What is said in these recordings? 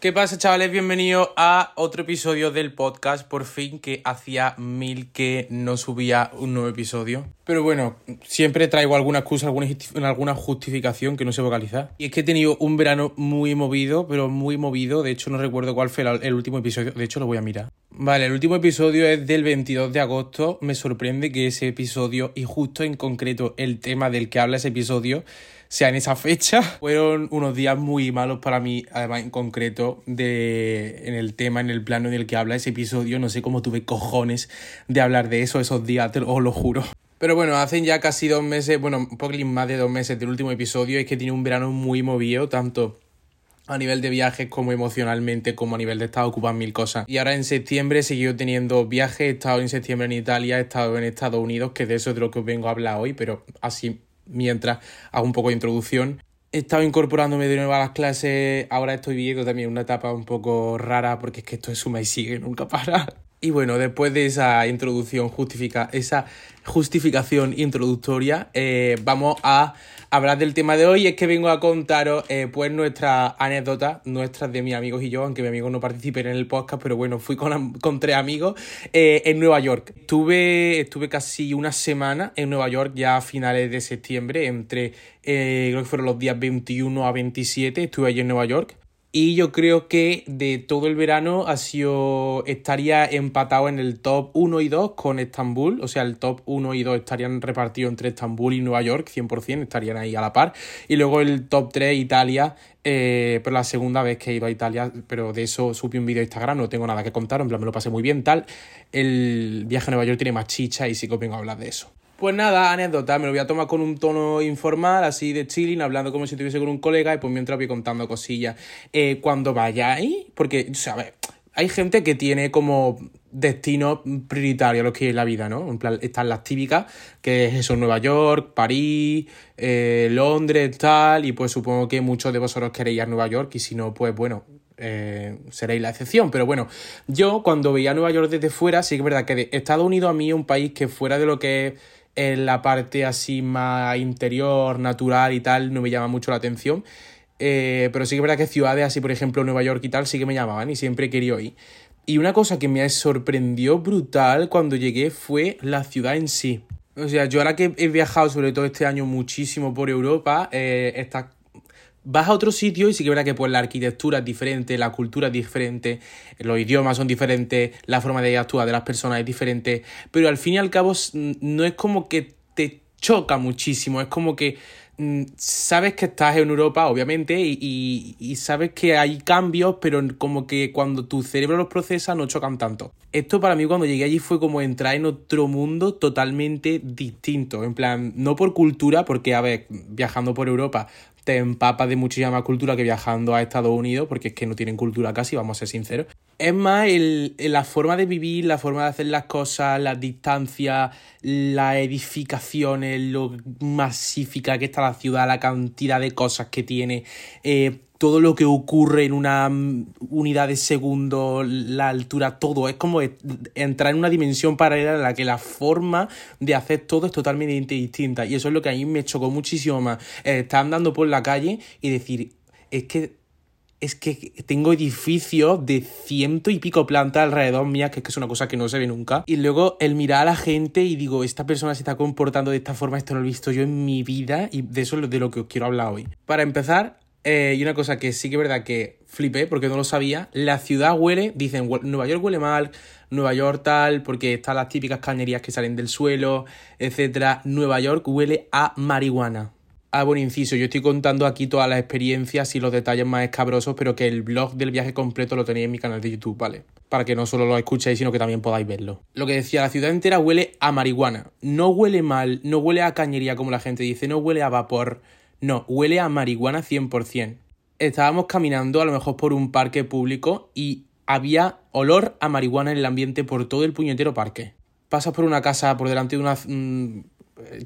¿Qué pasa, chavales? Bienvenidos a otro episodio del podcast. Por fin, que hacía mil que no subía un nuevo episodio. Pero bueno, siempre traigo alguna excusa, alguna, justificación que no sé vocalizar. Y es que he tenido un verano muy movido, pero muy movido. De hecho, no recuerdo cuál fue el último episodio. De hecho, lo voy a mirar. Vale, el último episodio es del 22 de agosto. Me sorprende que ese episodio, y justo en concreto el tema del que habla ese episodio, sea en esa fecha. Fueron unos días muy malos para mí, además en concreto, de, en el tema, en el plano en el que habla ese episodio. No sé cómo tuve cojones de hablar de eso esos días, te lo, os lo juro. Pero bueno, hacen ya casi dos meses, bueno, un poco más de dos meses del último episodio. Es que tiene un verano muy movido, tanto a nivel de viajes como emocionalmente, como a nivel de estado ocupan mil cosas. Y ahora en septiembre he seguido teniendo viajes, he estado en septiembre en Italia, he estado en Estados Unidos, que de eso es de lo que os vengo a hablar hoy, pero así mientras hago un poco de introducción. He estado incorporándome de nuevo a las clases, ahora estoy viviendo también una etapa un poco rara porque es que esto es suma y sigue, nunca para. Y bueno, después de esa introducción justifica, esa justificación introductoria, eh, vamos a hablar del tema de hoy. Es que vengo a contaros eh, pues nuestras anécdotas, nuestras de mis amigos y yo, aunque mi amigo no participe en el podcast, pero bueno, fui con, con tres amigos eh, en Nueva York. Estuve, estuve casi una semana en Nueva York ya a finales de septiembre, entre creo que fueron los días 21 a 27, estuve allí en Nueva York. Y yo creo que de todo el verano ha sido, estaría empatado en el top 1 y 2 con Estambul. O sea, el top 1 y 2 estarían repartidos entre Estambul y Nueva York, 100%, estarían ahí a la par. Y luego el top 3, Italia, eh, por la segunda vez que he ido a Italia, pero de eso supe un vídeo de Instagram, no tengo nada que contar, en plan me lo pasé muy bien, tal. El viaje a Nueva York tiene más chicha y sí que vengo a hablar de eso. Pues nada, anécdota, me lo voy a tomar con un tono informal, así de chilling, hablando como si estuviese con un colega y pues mientras voy contando cosillas. Eh, cuando vayáis, porque, sea, hay gente que tiene como destino prioritario lo que es la vida, ¿no? En plan, están las típicas, que es eso, Nueva York, París, eh, Londres, tal, y pues supongo que muchos de vosotros queréis ir a Nueva York y si no, pues bueno, eh, seréis la excepción. Pero bueno, yo cuando veía Nueva York desde fuera, sí que es verdad que Estados Unidos a mí es un país que fuera de lo que es en la parte así más interior, natural y tal, no me llama mucho la atención. Eh, pero sí que es verdad que ciudades así, por ejemplo, Nueva York y tal, sí que me llamaban y siempre he querido ir. Y una cosa que me sorprendió brutal cuando llegué fue la ciudad en sí. O sea, yo ahora que he viajado, sobre todo este año, muchísimo por Europa, eh, estas vas a otro sitio y sí que verás que pues la arquitectura es diferente, la cultura es diferente, los idiomas son diferentes, la forma de actuar de las personas es diferente, pero al fin y al cabo no es como que te choca muchísimo, es como que mm, sabes que estás en Europa, obviamente, y, y, sabes que hay cambios, pero como que cuando tu cerebro los procesa no chocan tanto. Esto para mí cuando llegué allí fue como entrar en otro mundo totalmente distinto, en plan, no por cultura, porque, a ver, viajando por Europa te empapas de muchísima cultura que viajando a Estados Unidos, porque es que no tienen cultura casi, vamos a ser sinceros. Es más el, la forma de vivir, la forma de hacer las cosas, las distancias, las edificaciones, lo masífica que está la ciudad, la cantidad de cosas que tiene. Eh, todo lo que ocurre en una unidad de segundo, la altura, todo. Es como entrar en una dimensión paralela en la que la forma de hacer todo es totalmente distinta. Y eso es lo que a mí me chocó muchísimo más. Eh, estar andando por la calle y decir, es que es que tengo edificios de ciento y pico plantas alrededor mía, que es que es una cosa que no se ve nunca. Y luego el mirar a la gente y digo, esta persona se está comportando de esta forma, esto no lo he visto yo en mi vida y de eso es de lo que os quiero hablar hoy. Para empezar, eh, y una cosa que sí que es verdad que flipé porque no lo sabía, la ciudad huele, dicen, Nueva York huele mal, Nueva York tal, porque están las típicas cañerías que salen del suelo, etc. Nueva York huele a marihuana. Ah, buen inciso, yo estoy contando aquí todas las experiencias y los detalles más escabrosos, pero que el blog del viaje completo lo tenéis en mi canal de YouTube, ¿vale? Para que no solo lo escuchéis, sino que también podáis verlo. Lo que decía, la ciudad entera huele a marihuana. No huele mal, no huele a cañería como la gente dice, no huele a vapor, no, huele a marihuana 100%. Estábamos caminando a lo mejor por un parque público y había olor a marihuana en el ambiente por todo el puñetero parque. Pasas por una casa, por delante de una mm,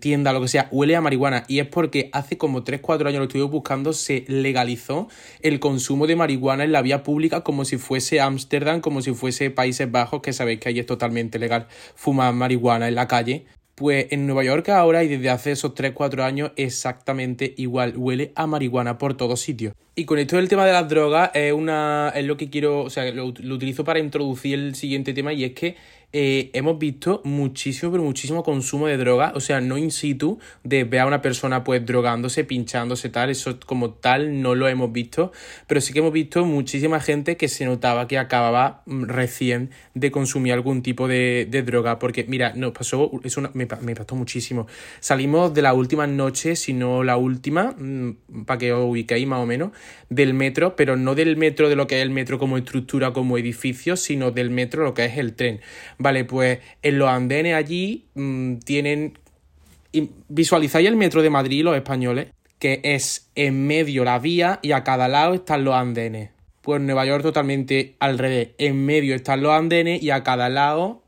tienda, lo que sea, huele a marihuana. Y es porque hace como 3-4 años lo estuve buscando, se legalizó el consumo de marihuana en la vía pública como si fuese Ámsterdam, como si fuese Países Bajos, que sabéis que ahí es totalmente legal fumar marihuana en la calle. Pues en Nueva York ahora y desde hace esos 3-4 años exactamente igual, huele a marihuana por todos sitios. Y con esto del tema de las drogas es, una, es lo que quiero, o sea, lo utilizo para introducir el siguiente tema y es que eh, hemos visto muchísimo, pero muchísimo consumo de droga, o sea, no in situ, de ver a una persona pues drogándose, pinchándose, tal, eso como tal no lo hemos visto, pero sí que hemos visto muchísima gente que se notaba que acababa mm, recién de consumir algún tipo de, droga, porque mira, nos pasó, eso me, me pasó muchísimo. Salimos de la última noche, si no la última, mm, para que os ubiquéis más o menos, del metro, pero no del metro de lo que es el metro como estructura, como edificio, sino del metro lo que es el tren. Vale, pues en los andenes allí mmm, tienen... Visualizáis el metro de Madrid, los españoles, que es en medio la vía y a cada lado están los andenes. Pues Nueva York totalmente al revés. En medio están los andenes y a cada lado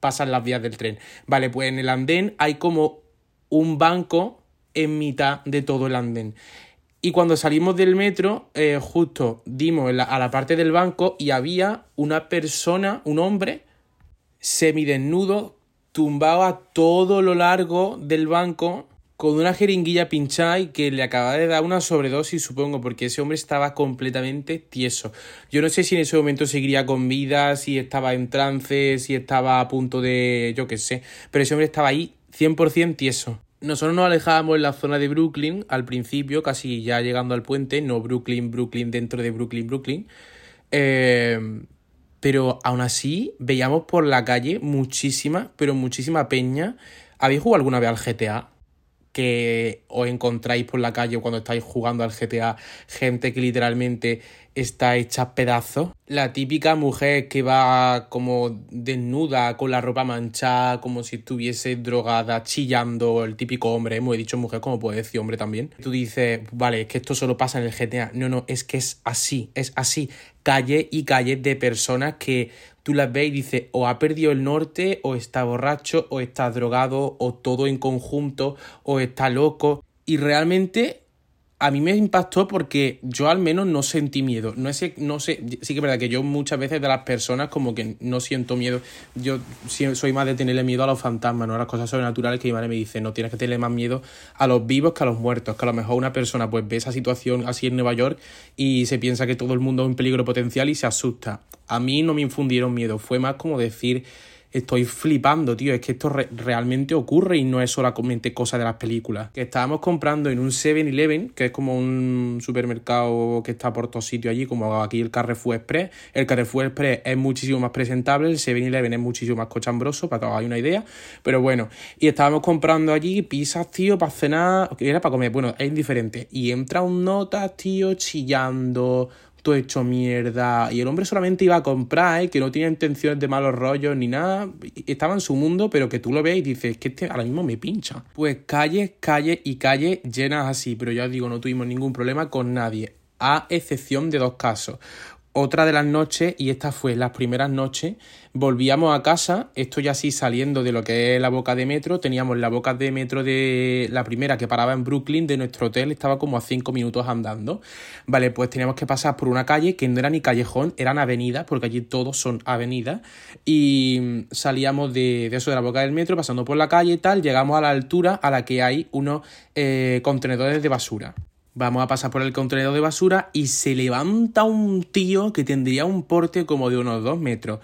pasan las vías del tren. Vale, pues en el andén hay como un banco en mitad de todo el andén. Y cuando salimos del metro, eh, justo dimos a la parte del banco y había una persona, un hombre, semidesnudo, tumbado a todo lo largo del banco con una jeringuilla pinchada y que le acababa de dar una sobredosis, supongo, porque ese hombre estaba completamente tieso. Yo no sé si en ese momento seguiría con vida, si estaba en trance, si estaba a punto de... yo qué sé, pero ese hombre estaba ahí 100% tieso. Nosotros nos alejábamos en la zona de Brooklyn al principio, casi ya llegando al puente, no Brooklyn, Brooklyn dentro de Brooklyn, Brooklyn. Eh, pero aún así veíamos por la calle muchísima, pero muchísima peña. ¿Habéis jugado alguna vez al GTA? Que os encontráis por la calle cuando estáis jugando al GTA gente que literalmente está hecha pedazos. La típica mujer que va como desnuda, con la ropa manchada, como si estuviese drogada, chillando, el típico hombre, hemos dicho mujer, como puede decir hombre también. Tú dices, vale, es que esto solo pasa en el GTA. No, no, es que es así, es así. Calle y calle de personas que tú las ves y dices, o ha perdido el norte, o está borracho, o está drogado, o todo en conjunto, o está loco. Y realmente a mí me impactó porque yo al menos no sentí miedo. No, sé, no sé, sí que es verdad que yo muchas veces de las personas como que no siento miedo. Yo soy más de tenerle miedo a los fantasmas, no a las cosas sobrenaturales que mi madre me dice, no tienes que tenerle más miedo a los vivos que a los muertos. Que a lo mejor una persona pues ve esa situación así en Nueva York y se piensa que todo el mundo es un peligro potencial y se asusta. A mí no me infundieron miedo, fue más como decir estoy flipando, tío. Es que esto realmente ocurre y no es solamente cosa de las películas. Que estábamos comprando en un 7-Eleven, que es como un supermercado que está por todos sitios allí, como aquí el Carrefour Express. El Carrefour Express es muchísimo más presentable, el 7-Eleven es muchísimo más cochambroso, para que os una idea. Pero bueno, y estábamos comprando allí pizzas, tío, para cenar, era para comer. Bueno, es indiferente. Y entra un nota, tío, chillando hecho mierda. Y el hombre solamente iba a comprar, ¿eh? que no tenía intenciones de malos rollos ni nada. Estaba en su mundo, pero que tú lo ves y dices, que este ahora mismo me pincha. Pues calles, calles y calles llenas así, pero ya os digo, no tuvimos ningún problema con nadie. A excepción de dos casos otra de las noches, y esta fue las primeras noches, volvíamos a casa, esto ya sí saliendo de lo que es la boca de metro, teníamos la boca de metro de la primera que paraba en Brooklyn, de nuestro hotel, estaba como a cinco minutos andando. Vale, pues teníamos que pasar por una calle que no era ni callejón, eran avenidas, porque allí todos son avenidas, y salíamos de, eso de la boca del metro, pasando por la calle y tal, llegamos a la altura a la que hay unos eh, contenedores de basura. Vamos a pasar por el contenedor de basura y se levanta un tío que tendría un porte como de unos dos metros,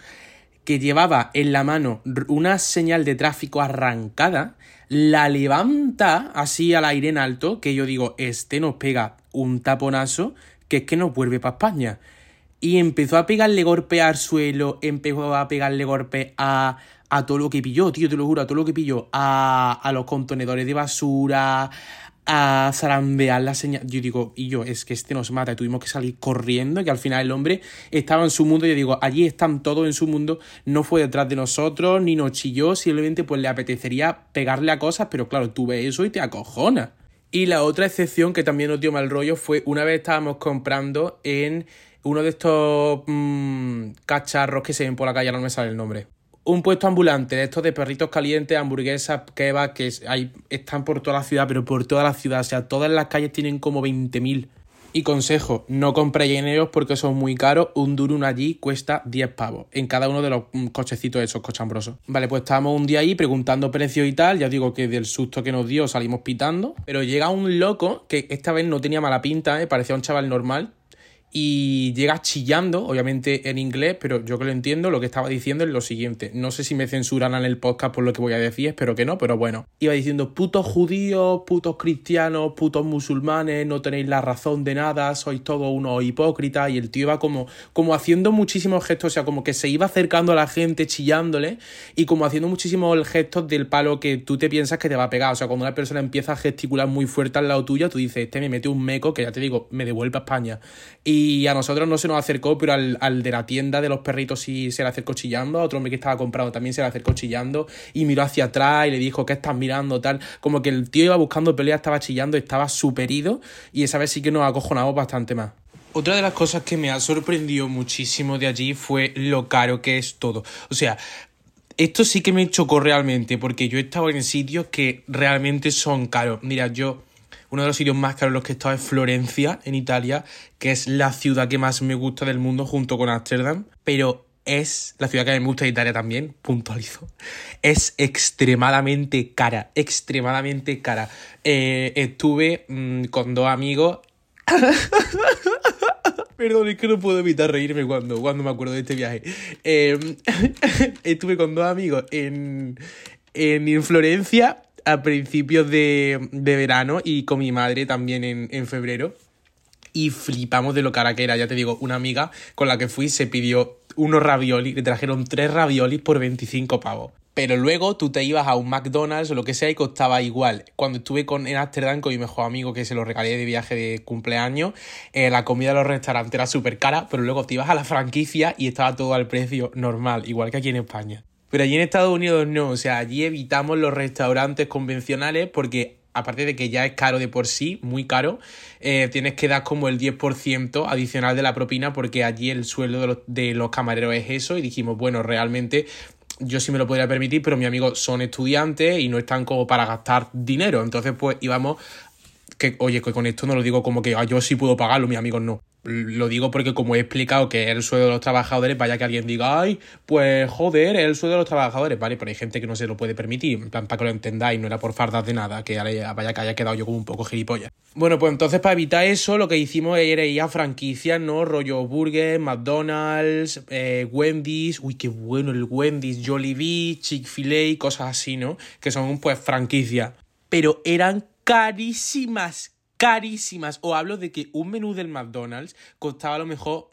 que llevaba en la mano una señal de tráfico arrancada, la levanta así al aire en alto, que yo digo, este nos pega un taponazo, que es que nos vuelve para España. Y empezó a pegarle golpe al suelo, empezó a pegarle golpe a, a todo lo que pilló, tío, te lo juro, a todo lo que pilló, a, a los contenedores de basura, a zarambear la señal. Yo digo, y yo, es que este nos mata, y tuvimos que salir corriendo, que al final el hombre estaba en su mundo, yo digo, allí están todos en su mundo, no fue detrás de nosotros, ni nos chilló, simplemente pues le apetecería pegarle a cosas, pero claro, tú ves eso y te acojonas. Y la otra excepción que también nos dio mal rollo fue una vez estábamos comprando en uno de estos mmm, cacharros que se ven por la calle, no me sale el nombre un puesto ambulante de estos de perritos calientes, hamburguesas, que hay, están por toda la ciudad, pero por toda la ciudad. O sea, todas las calles tienen como 20.000. Y consejo, no compréis en porque son muy caros. Un Durum allí cuesta 10 pavos en cada uno de los mm, cochecitos esos cochambrosos. Vale, pues estábamos un día ahí preguntando precios y tal. Ya digo que del susto que nos dio salimos pitando. Pero llega un loco que esta vez no tenía mala pinta, ¿eh? parecía un chaval normal y llega chillando, obviamente en inglés, pero yo que lo entiendo, lo que estaba diciendo es lo siguiente. No sé si me censuran en el podcast por lo que voy a decir, espero que no, pero bueno. Iba diciendo putos judíos, putos cristianos, putos musulmanes, no tenéis la razón de nada, sois todos unos hipócritas. Y el tío iba como, como haciendo muchísimos gestos, o sea, como que se iba acercando a la gente, chillándole, y como haciendo muchísimos gestos del palo que tú te piensas que te va a pegar. O sea, cuando una persona empieza a gesticular muy fuerte al lado tuyo, tú dices, este me mete un meco que ya te digo, me devuelve a España. Y y a nosotros no se nos acercó, pero al, de la tienda de los perritos sí se le acercó chillando. A otro hombre que estaba comprado también se le acercó chillando. Y miró hacia atrás y le dijo, ¿qué estás mirando? Tal. Como que el tío iba buscando pelea, estaba chillando, estaba superido. Y esa vez sí que nos acojonamos bastante más. Otra de las cosas que me ha sorprendido muchísimo de allí fue lo caro que es todo. O sea, esto sí que me chocó realmente, porque yo he estado en sitios que realmente son caros. Mira, yo uno de los sitios más caros en los que he estado es Florencia, en Italia, que es la ciudad que más me gusta del mundo junto con Ámsterdam, pero es la ciudad que me gusta de Italia también, puntualizo. Es extremadamente cara, extremadamente cara. Eh, estuve mm, con dos amigos. Perdón, es que no puedo evitar reírme cuando, cuando me acuerdo de este viaje. Em, estuve con dos amigos en, en Florencia a principios de, verano y con mi madre también en, febrero. Y flipamos de lo cara que era. Ya te digo, una amiga con la que fui se pidió unos raviolis, le trajeron tres raviolis por 25 pavos. Pero luego tú te ibas a un McDonald's o lo que sea y costaba igual. Cuando estuve con, en Amsterdam con mi mejor amigo que se lo regalé de viaje de cumpleaños, eh, la comida de los restaurantes era súper cara, pero luego te ibas a la franquicia y estaba todo al precio normal, igual que aquí en España. Pero allí en Estados Unidos no, o sea, allí evitamos los restaurantes convencionales porque aparte de que ya es caro de por sí, muy caro, eh, tienes que dar como el 10% adicional de la propina porque allí el sueldo de los, camareros es eso y dijimos, bueno, realmente yo sí me lo podría permitir, pero mis amigos son estudiantes y no están como para gastar dinero. Entonces, pues íbamos que, oye, que con esto no lo digo como que ah, yo sí puedo pagarlo, mis amigos no. Lo digo porque como he explicado que el sueldo de los trabajadores, vaya que alguien diga, ay, pues joder, el sueldo de los trabajadores, ¿vale? Pero hay gente que no se lo puede permitir, en plan, para que lo entendáis, no era por fardas de nada, que vaya que haya quedado yo como un poco gilipollas. Bueno, pues entonces para evitar eso, lo que hicimos era ir a franquicias, ¿no? Rollo Burger, McDonald's, eh, Wendy's, uy, qué bueno el Wendy's, Jollibee, Chick-fil-A, cosas así, ¿no? Que son pues franquicias. Pero eran carísimas, carísimas. O hablo de que un menú del McDonald's costaba a lo mejor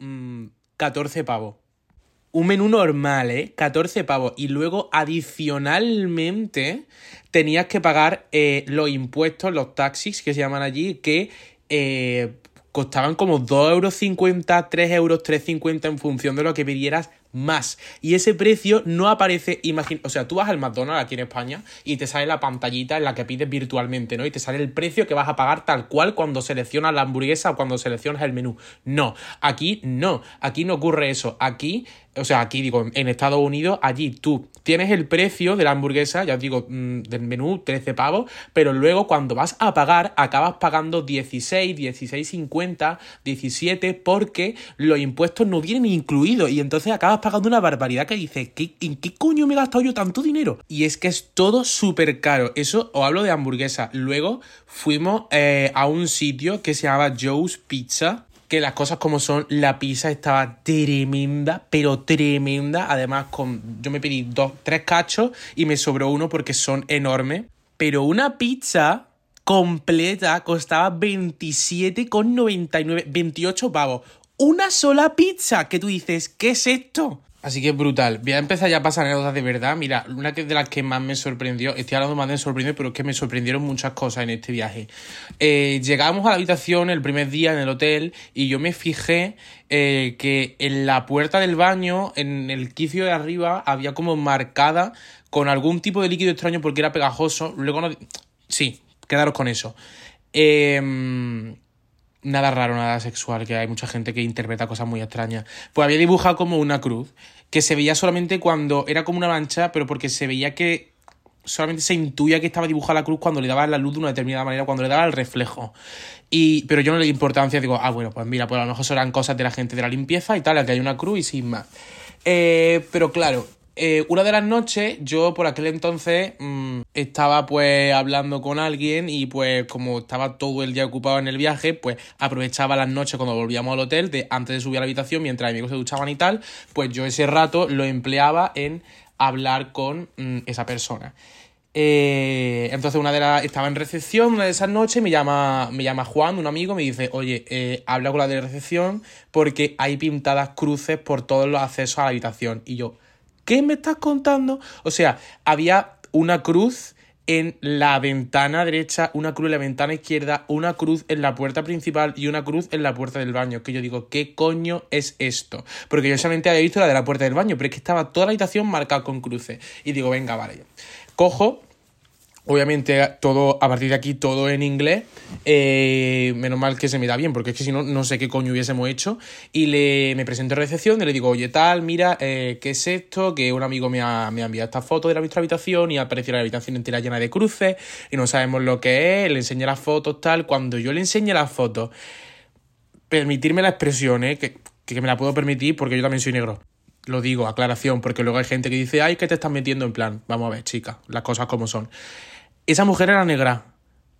14 mm, pavos. Un menú normal, ¿eh? 14 pavos. Y luego, adicionalmente, tenías que pagar eh, los impuestos, los taxis que se llaman allí, que eh, costaban como 2,50 euros, 3 euros, 3,50 en función de lo que pidieras más. Y ese precio no aparece, imagina, o sea, tú vas al McDonald's aquí en España y te sale la pantallita en la que pides virtualmente, ¿no? Y te sale el precio que vas a pagar tal cual cuando seleccionas la hamburguesa o cuando seleccionas el menú. No, aquí no, aquí no ocurre eso. Aquí o sea, aquí digo, en Estados Unidos, allí tú tienes el precio de la hamburguesa, ya os digo, mm, del menú, 13 pavos, pero luego cuando vas a pagar, acabas pagando 16, 16,50, 17, porque los impuestos no vienen incluidos y entonces acabas pagando una barbaridad que dices, ¿en qué coño me he gastado yo tanto dinero? Y es que es todo súper caro. Eso os hablo de hamburguesa. Luego fuimos eh, a un sitio que se llamaba Joe's Pizza que las cosas como son, la pizza estaba tremenda, pero tremenda. Además, con, yo me pedí dos, tres cachos y me sobró uno porque son enormes. Pero una pizza completa costaba 27,99, 28 pavos. Una sola pizza que tú dices, ¿qué es esto? Así que brutal. Voy a empezar ya a pasar anécdotas de verdad. Mira, una de las que más me sorprendió, estoy hablando más de sorprendió, pero es que me sorprendieron muchas cosas en este viaje. Eh, llegamos a la habitación el primer día en el hotel y yo me fijé eh, que en la puerta del baño, en el quicio de arriba, había como marcada con algún tipo de líquido extraño porque era pegajoso. Luego no. Sí, quedaros con eso. Eh nada raro, nada sexual, que hay mucha gente que interpreta cosas muy extrañas. Pues había dibujado como una cruz, que se veía solamente cuando era como una mancha, pero porque se veía que solamente se intuía que estaba dibujada la cruz cuando le daba la luz de una determinada manera, cuando le daba el reflejo. Y, pero yo no le di importancia, digo, ah, bueno, pues mira, pues a lo mejor serán cosas de la gente de la limpieza y tal, aquí hay una cruz y sin más. Eh, pero claro, eh, una de las noches yo por aquel entonces mm, estaba pues hablando con alguien y pues como estaba todo el día ocupado en el viaje, pues aprovechaba las noches cuando volvíamos al hotel, de antes de subir a la habitación, mientras amigos se duchaban y tal, pues yo ese rato lo empleaba en hablar con mm, esa persona. Eh, entonces una de las estaba en recepción una de esas noches me llama me llama Juan un amigo me dice oye eh, habla con la de recepción porque hay pintadas cruces por todos los accesos a la habitación y yo ¿Qué me estás contando? O sea, había una cruz en la ventana derecha, una cruz en la ventana izquierda, una cruz en la puerta principal y una cruz en la puerta del baño. Que yo digo, ¿qué coño es esto? Porque yo solamente había visto la de la puerta del baño, pero es que estaba toda la habitación marcada con cruces. Y digo, venga, vale. Cojo Obviamente, todo, a partir de aquí, todo en inglés. Eh, menos mal que se me da bien, porque es que si no, no sé qué coño hubiésemos hecho. Y le, me presento a recepción y le digo, oye, tal, mira, eh, ¿qué es esto? Que un amigo me ha, me ha enviado esta foto de la nuestra habitación y apareció la habitación entera llena de cruces y no sabemos lo que es. Le enseñé las fotos, tal. Cuando yo le enseñé las fotos, permitirme la expresión, ¿eh? que, que me la puedo permitir porque yo también soy negro. Lo digo, aclaración, porque luego hay gente que dice, ay, que te estás metiendo en plan. Vamos a ver, chica, las cosas como son. Esa mujer era negra.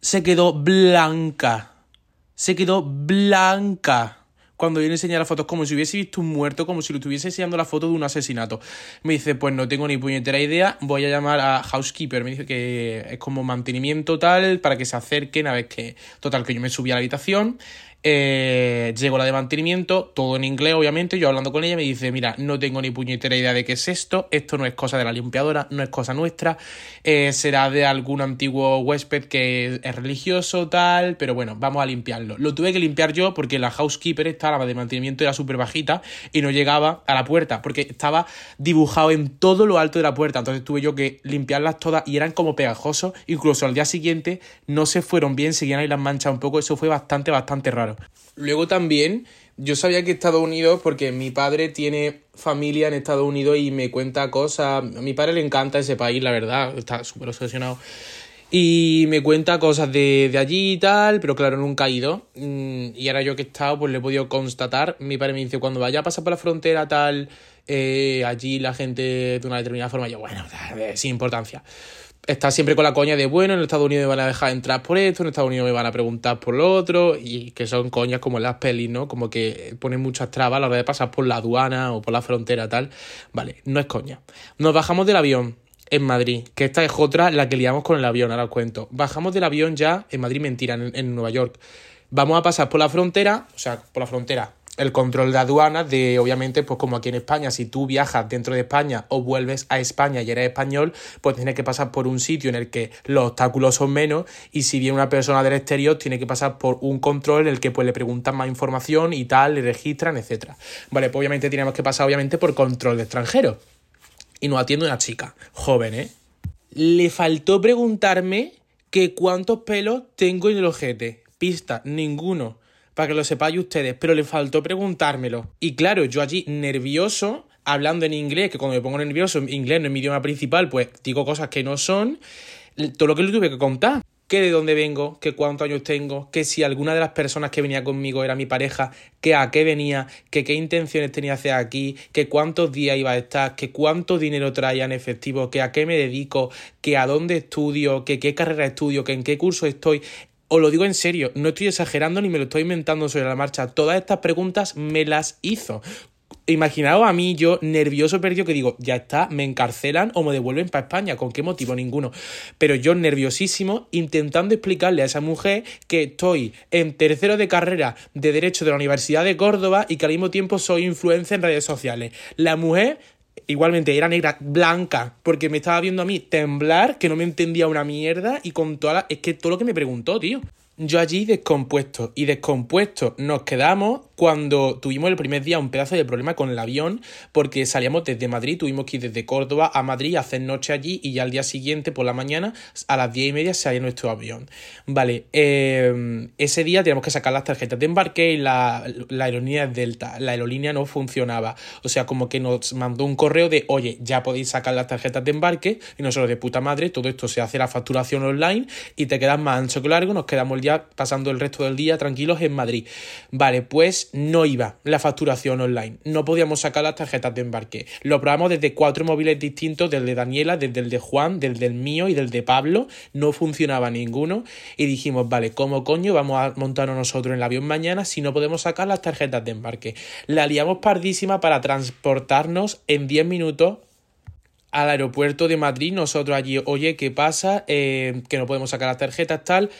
Se quedó blanca. Se quedó blanca. Cuando yo le enseñé las fotos, como si hubiese visto un muerto, como si le estuviese enseñando la foto de un asesinato. Me dice, pues no tengo ni puñetera idea, voy a llamar a Housekeeper. Me dice que es como mantenimiento tal, para que se acerquen a ver que. Total, que yo me subí a la habitación eh, llegó la de mantenimiento, todo en inglés, obviamente. Yo hablando con ella me dice: Mira, no tengo ni puñetera idea de qué es esto. Esto no es cosa de la limpiadora, no es cosa nuestra. Eh, será de algún antiguo huésped que es religioso, tal. Pero bueno, vamos a limpiarlo. Lo tuve que limpiar yo porque la housekeeper, esta, la de mantenimiento, era súper bajita y no llegaba a la puerta porque estaba dibujado en todo lo alto de la puerta. Entonces tuve yo que limpiarlas todas y eran como pegajosos. Incluso al día siguiente no se fueron bien, seguían ahí las manchas un poco. Eso fue bastante, bastante raro. Luego también, yo sabía que Estados Unidos, porque mi padre tiene familia en Estados Unidos y me cuenta cosas. A mi padre le encanta ese país, la verdad, está súper obsesionado. Y me cuenta cosas de, allí y tal, pero claro, nunca he ido. Mm, y ahora yo que he estado, pues le he podido constatar. Mi padre me dice, cuando vaya a pasar por la frontera tal, eh, allí la gente de una determinada forma, yo, bueno, sin importancia está siempre con la coña de, bueno, en Estados Unidos me van a dejar entrar por esto, en Estados Unidos me van a preguntar por lo otro, y que son coñas como en las pelis, ¿no? Como que ponen muchas trabas a la hora de pasar por la aduana o por la frontera, tal. Vale, no es coña. Nos bajamos del avión en Madrid, que esta es otra, la que liamos con el avión, ahora os cuento. Bajamos del avión ya en Madrid, mentira, en, en Nueva York. Vamos a pasar por la frontera, o sea, por la frontera, el control de aduanas de, obviamente, pues como aquí en España, si tú viajas dentro de España o vuelves a España y eres español, pues tienes que pasar por un sitio en el que los obstáculos son menos y si viene una persona del exterior, tiene que pasar por un control en el que pues le preguntan más información y tal, le registran, etcétera. Vale, pues obviamente tenemos que pasar, obviamente, por control de extranjeros. Y nos atiende una chica, joven, ¿eh? Le faltó preguntarme que cuántos pelos tengo en el ojete. Pista, ninguno para que lo sepáis ustedes, pero le faltó preguntármelo. Y claro, yo allí nervioso, hablando en inglés, que cuando me pongo nervioso, inglés no es mi idioma principal, pues digo cosas que no son, todo lo que le tuve que contar. Que de dónde vengo, que cuántos años tengo, que si alguna de las personas que venía conmigo era mi pareja, que a qué venía, que qué intenciones tenía hacer aquí, que cuántos días iba a estar, que cuánto dinero traía en efectivo, que a qué me dedico, que a dónde estudio, que qué carrera estudio, que en qué curso estoy os lo digo en serio, no estoy exagerando ni me lo estoy inventando sobre la marcha. Todas estas preguntas me las hizo. Imaginaos a mí, yo nervioso perdido, que digo, ya está, me encarcelan o me devuelven para España. ¿Con qué motivo? Ninguno. Pero yo nerviosísimo, intentando explicarle a esa mujer que estoy en tercero de carrera de Derecho de la Universidad de Córdoba y que al mismo tiempo soy influencer en redes sociales. La mujer igualmente era negra, blanca, porque me estaba viendo a mí temblar, que no me entendía una mierda y con toda la... Es que todo lo que me preguntó, tío. Yo allí descompuesto y descompuesto nos quedamos cuando tuvimos el primer día un pedazo de problema con el avión, porque salíamos desde Madrid, tuvimos que ir desde Córdoba a Madrid hacer noche allí y ya al día siguiente por la mañana a las diez y media salía nuestro avión. Vale, eh, ese día teníamos que sacar las tarjetas de embarque y la, la aerolínea Delta, la aerolínea no funcionaba. O sea, como que nos mandó un correo de, oye, ya podéis sacar las tarjetas de embarque y nosotros de puta madre, todo esto se hace la facturación online y te quedas más ancho que largo, nos quedamos ya pasando el resto del día tranquilos en Madrid. Vale, pues no iba la facturación online. No podíamos sacar las tarjetas de embarque. Lo probamos desde cuatro móviles distintos, desde Daniela, desde el de Juan, desde el mío y del de Pablo. No funcionaba ninguno. Y dijimos, vale, ¿cómo coño vamos a montarnos nosotros en el avión mañana si no podemos sacar las tarjetas de embarque? La liamos pardísima para transportarnos en 10 minutos al aeropuerto de Madrid, nosotros allí, oye, ¿qué pasa? Eh, que no podemos sacar las tarjetas, tal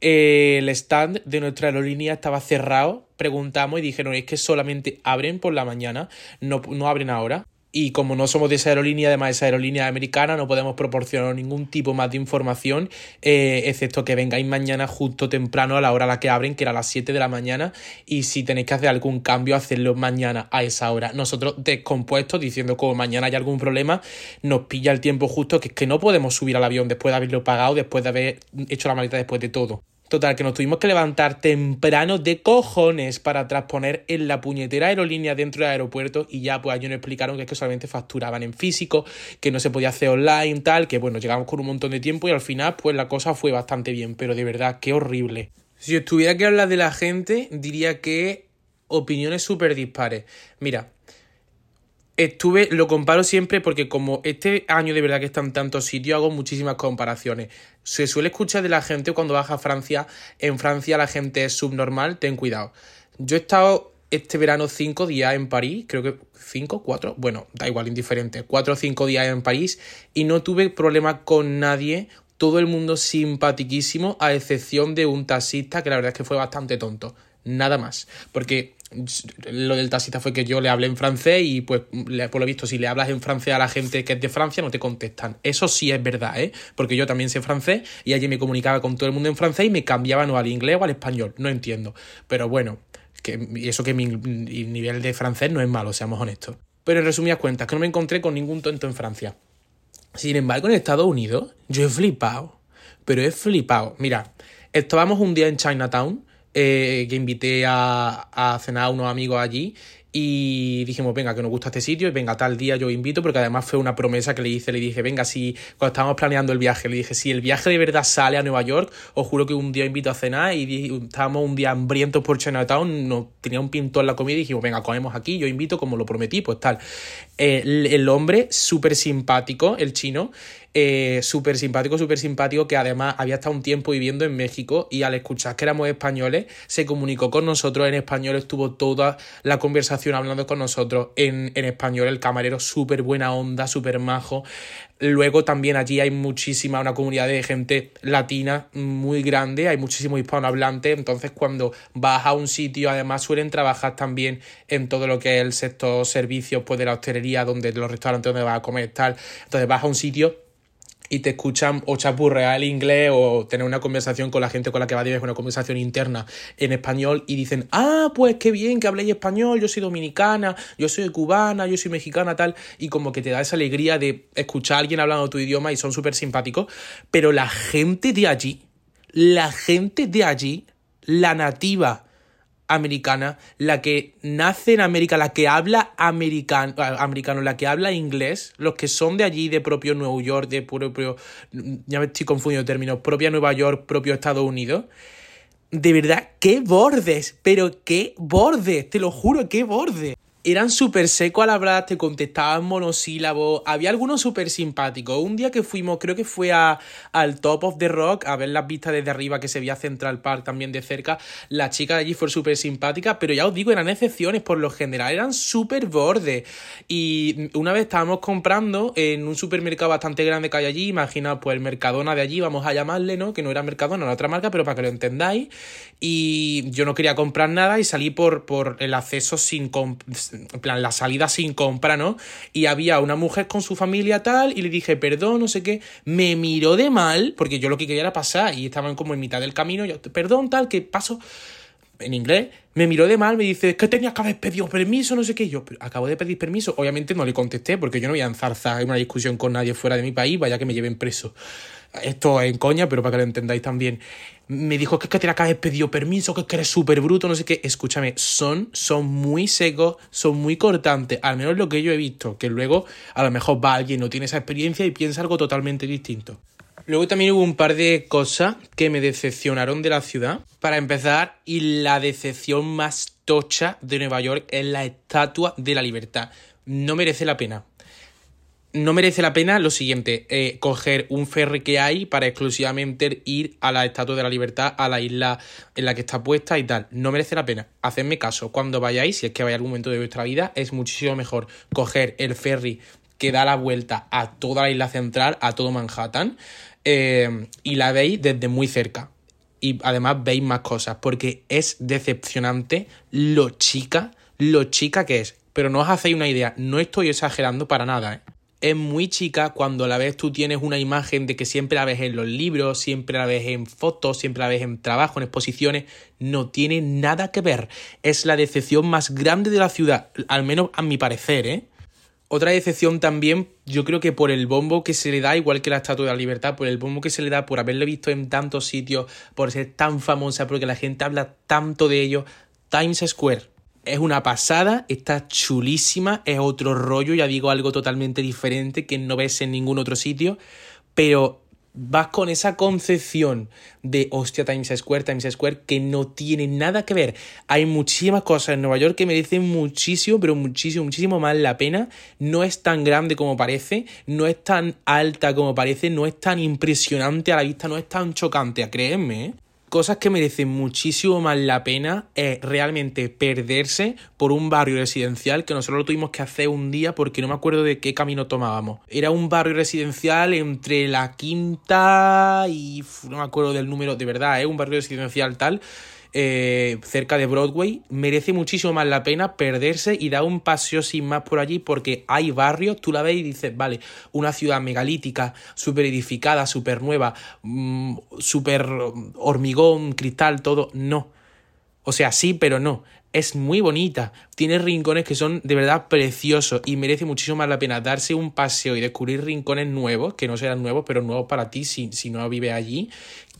el stand de nuestra aerolínea estaba cerrado. Preguntamos y dijeron, es que solamente abren por la mañana, no, no abren ahora. Y como no somos de esa aerolínea, además de esa aerolínea americana, no podemos proporcionar ningún tipo más de información, eh, excepto que vengáis mañana justo temprano a la hora a la que abren, que era a las 7 de la mañana, y si tenéis que hacer algún cambio, hacerlo mañana a esa hora. Nosotros descompuestos, diciendo como mañana hay algún problema, nos pilla el tiempo justo, que es que no podemos subir al avión después de haberlo pagado, después de haber hecho la maleta, después de todo. Total, que nos tuvimos que levantar temprano de cojones para transponer en la puñetera aerolínea dentro del aeropuerto y ya pues ellos nos explicaron que es que solamente facturaban en físico, que no se podía hacer online, tal, que bueno, llegamos con un montón de tiempo y al final pues la cosa fue bastante bien, pero de verdad, qué horrible. Si os tuviera que hablar de la gente, diría que opiniones súper dispares. Mira, estuve, lo comparo siempre porque como este año de verdad que está en tantos sitios, hago muchísimas comparaciones. Se suele escuchar de la gente cuando baja a Francia, en Francia la gente es subnormal, ten cuidado. Yo he estado este verano cinco días en París, creo que cinco, cuatro, bueno, da igual, indiferente, cuatro o cinco días en París y no tuve problema con nadie, todo el mundo simpaticísimo, a excepción de un taxista que la verdad es que fue bastante tonto, nada más, porque lo del taxista fue que yo le hablé en francés y pues por lo visto si le hablas en francés a la gente que es de Francia no te contestan. Eso sí es verdad, ¿eh? Porque yo también sé francés y allí me comunicaba con todo el mundo en francés y me cambiaba no al inglés o al español, no entiendo. Pero bueno, que eso que mi nivel de francés no es malo, seamos honestos. Pero en resumidas cuentas, que no me encontré con ningún tonto en Francia. Sin embargo, en Estados Unidos, yo he flipado. Pero he flipado. Mira, estábamos un día en Chinatown eh, que invité a, cenar a unos amigos allí y dijimos, venga, que nos gusta este sitio y venga, tal día yo invito, porque además fue una promesa que le hice, le dije, venga, si cuando estábamos planeando el viaje, le dije, si el viaje de verdad sale a Nueva York, os juro que un día invito a cenar y estábamos un día hambrientos por Chinatown, nos tenía un pintor la comida y dijimos, venga, comemos aquí, yo invito como lo prometí, pues tal. el, el hombre súper simpático, el chino, eh, súper simpático, súper simpático, que además había estado un tiempo viviendo en México y al escuchar que éramos españoles, se comunicó con nosotros en español, estuvo toda la conversación hablando con nosotros en, en español, el camarero súper buena onda, súper majo. Luego también allí hay muchísima, una comunidad de gente latina muy grande, hay muchísimos hispanohablantes, entonces cuando vas a un sitio además suelen trabajar también en todo lo que es el sector servicios, pues de la hostelería, donde los restaurantes donde vas a comer, tal. Entonces vas a un sitio y te escuchan o chapurrear el inglés o tener una conversación con la gente con la que va a tener una conversación interna en español y dicen, ah, pues qué bien que habléis español, yo soy dominicana, yo soy cubana, yo soy mexicana, tal, y como que te da esa alegría de escuchar a alguien hablando tu idioma y son súper simpáticos, pero la gente de allí, la gente de allí, la nativa americana, la que nace en América, la que habla americano, americano, la que habla inglés, los que son de allí, de propio Nueva York, de propio, ya me estoy confundiendo términos, propia Nueva York, propio Estados Unidos. De verdad, qué bordes, pero qué bordes, te lo juro, qué bordes eran súper secos al hablar, te contestaban monosílabos. Había algunos súper simpáticos. Un día que fuimos, creo que fue a, al Top of the Rock a ver las vistas desde arriba que se veía Central Park también de cerca. La chica de allí fue súper simpática, pero ya os digo, eran excepciones. Por lo general eran súper bordes. Y una vez estábamos comprando en un supermercado bastante grande que hay allí. Imagina, pues el Mercadona de allí, vamos a llamarle, ¿no? Que no era Mercadona, era otra marca, pero para que lo entendáis. Y yo no quería comprar nada y salí por, por el acceso sin en plan, la salida sin compra, ¿no? Y había una mujer con su familia tal, y le dije, perdón, no sé qué, me miró de mal, porque yo lo que quería era pasar, y estaban como en mitad del camino, yo, perdón, tal, que paso. En inglés, me miró de mal, me dice, que tenía que haber pedido permiso, no sé qué. Yo, acabo de pedir permiso. Obviamente no le contesté porque yo no voy a enzarzar en una discusión con nadie fuera de mi país, vaya que me lleven preso. Esto es en coña, pero para que lo entendáis también. Me dijo que es que tenía que haber pedido permiso, que es que eres súper bruto, no sé qué. Escúchame, son, son muy secos, son muy cortantes, al menos lo que yo he visto, que luego a lo mejor va alguien, no tiene esa experiencia y piensa algo totalmente distinto. Luego también hubo un par de cosas que me decepcionaron de la ciudad. Para empezar, y la decepción más tocha de Nueva York es la Estatua de la Libertad. No merece la pena. No merece la pena lo siguiente, eh, coger un ferry que hay para exclusivamente ir a la Estatua de la Libertad, a la isla en la que está puesta y tal. No merece la pena. Hacedme caso, cuando vayáis, si es que vaya algún momento de vuestra vida, es muchísimo mejor coger el ferry que da la vuelta a toda la isla central, a todo Manhattan, eh, y la veis desde muy cerca. Y además veis más cosas, porque es decepcionante lo chica, lo chica que es. Pero no os hacéis una idea, no estoy exagerando para nada, ¿eh? Es muy chica cuando la ves tú tienes una imagen de que siempre la ves en los libros, siempre la ves en fotos, siempre la ves en trabajo, en exposiciones. No tiene nada que ver. Es la decepción más grande de la ciudad, al menos a mi parecer, ¿eh? Otra decepción también, yo creo que por el bombo que se le da, igual que la Estatua de la Libertad, por el bombo que se le da por haberlo visto en tantos sitios, por ser tan famosa, porque la gente habla tanto de ello, Times Square. Es una pasada, está chulísima, es otro rollo, ya digo algo totalmente diferente que no ves en ningún otro sitio, pero vas con esa concepción de hostia Times Square, Times Square, que no tiene nada que ver. Hay muchísimas cosas en Nueva York que merecen muchísimo, pero muchísimo, muchísimo más la pena. No es tan grande como parece, no es tan alta como parece, no es tan impresionante a la vista, no es tan chocante, créeme, ¿eh? Cosas que merecen muchísimo más la pena es realmente perderse por un barrio residencial que nosotros lo tuvimos que hacer un día porque no me acuerdo de qué camino tomábamos. Era un barrio residencial entre la quinta y no me acuerdo del número, de verdad, ¿eh? un barrio residencial tal eh, cerca de Broadway, merece muchísimo más la pena perderse y dar un paseo sin más por allí porque hay barrios, tú la ves y dices, vale, una ciudad megalítica, súper edificada, súper nueva, mm, súper hormigón, cristal, todo, no. O sea, sí, pero no. Es muy bonita. Tiene rincones que son de verdad preciosos y merece muchísimo más la pena darse un paseo y descubrir rincones nuevos, que no serán nuevos, pero nuevos para ti si, si no vives allí,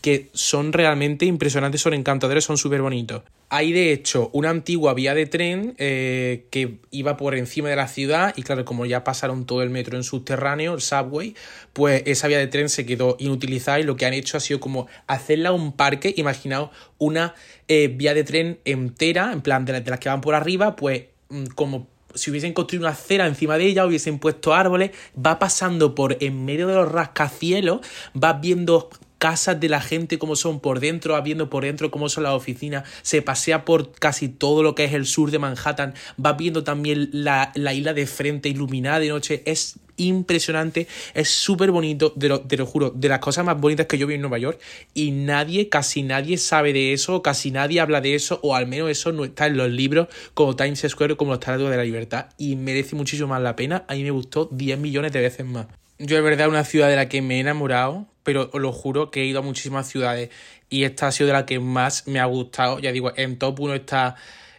que son realmente impresionantes, son encantadores, son súper bonitos. Hay de hecho una antigua vía de tren eh, que iba por encima de la ciudad y claro, como ya pasaron todo el metro en subterráneo, el subway, pues esa vía de tren se quedó inutilizada y lo que han hecho ha sido como hacerla un parque, imaginaos una eh, vía de tren entera, en plan de, de las que van por arriba, pues mm, como si hubiesen construido una acera encima de ella, hubiesen puesto árboles, va pasando por en medio de los rascacielos, va viendo casas de la gente, cómo son por dentro, viendo por dentro cómo son las oficinas, se pasea por casi todo lo que es el sur de Manhattan, va viendo también la, isla de frente iluminada de noche, es impresionante, es súper bonito, te lo, te lo, juro, de las cosas más bonitas que yo vi en Nueva York y nadie, casi nadie sabe de eso, casi nadie habla de eso, o al menos eso no está en los libros como Times Square o como los Estatuas de la Libertad y merece muchísimo más la pena, a mí me gustó 10 millones de veces más. Yo de verdad una ciudad de la que me he enamorado, pero os lo juro que he ido a muchísimas ciudades y esta ha sido de la que más me ha gustado. Ya digo, en top 1 está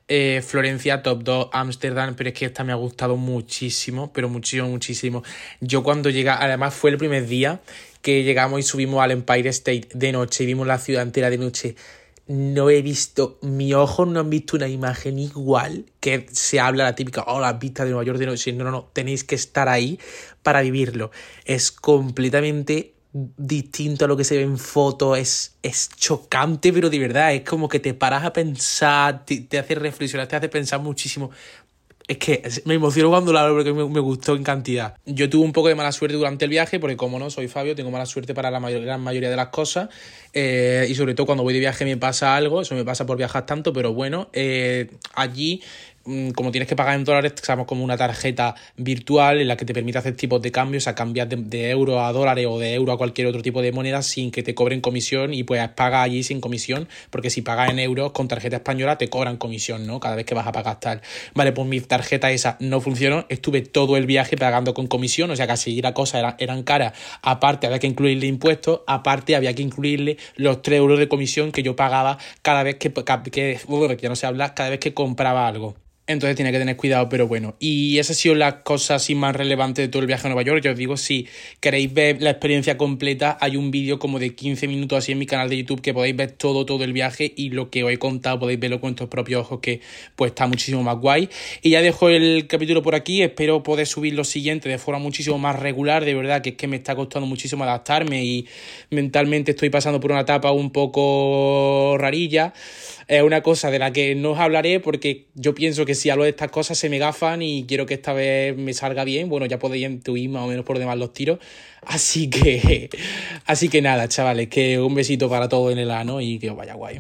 eh, Florencia, top 2 Ámsterdam, pero es que esta me ha gustado muchísimo, pero muchísimo, muchísimo. Yo cuando llega, además fue el primer día que llegamos y subimos al Empire State de noche y vimos la ciudad entera de noche. No he visto, mi ojo no han visto una imagen igual que se habla la típica, oh, la vista de Nueva York de noche. No, no, no, tenéis que estar ahí para vivirlo. Es completamente distinto a lo que se ve en fotos, es, es chocante, pero de verdad, es como que te paras a pensar, te, hace reflexionar, te hace pensar muchísimo. Es que me emociono cuando lo hablo porque me, gustó en cantidad. Yo tuve un poco de mala suerte durante el viaje, porque como no soy Fabio, tengo mala suerte para la gran mayoría de las cosas. Eh, y sobre todo cuando voy de viaje me pasa algo, eso me pasa por viajar tanto, pero bueno, eh, allí como tienes que pagar en dólares, usamos como una tarjeta virtual en la que te permite hacer tipos de cambios, o sea, cambiar de, de euro a dólares o de euro a cualquier otro tipo de moneda sin que te cobren comisión y pues paga allí sin comisión, porque si pagas en euros con tarjeta española te cobran comisión, ¿no? Cada vez que vas a pagar tal. Vale, pues mi tarjeta esa no funcionó, estuve todo el viaje pagando con comisión, o sea, casi a cosas eran, eran caras, aparte había que incluirle impuestos, aparte había que incluirle los 3 euros de comisión que yo pagaba cada vez que, que, que ya no se habla, cada vez que compraba algo. Entonces tiene que tener cuidado, pero bueno. Y esa ha sido la cosa así más relevante de todo el viaje a Nueva York. Ya os digo, si queréis ver la experiencia completa, hay un vídeo como de 15 minutos así en mi canal de YouTube que podéis ver todo, todo el viaje y lo que os he contado podéis verlo con vuestros propios ojos que pues está muchísimo más guay. Y ya dejo el capítulo por aquí, espero poder subir lo siguiente de forma muchísimo más regular. De verdad que es que me está costando muchísimo adaptarme y mentalmente estoy pasando por una etapa un poco rarilla. Es una cosa de la que no os hablaré porque yo pienso que si hablo de estas cosas se me gafan y quiero que esta vez me salga bien. Bueno, ya podéis intuir más o menos por demás los tiros. Así que, así que nada, chavales, que un besito para todos en el ano y que os vaya guay.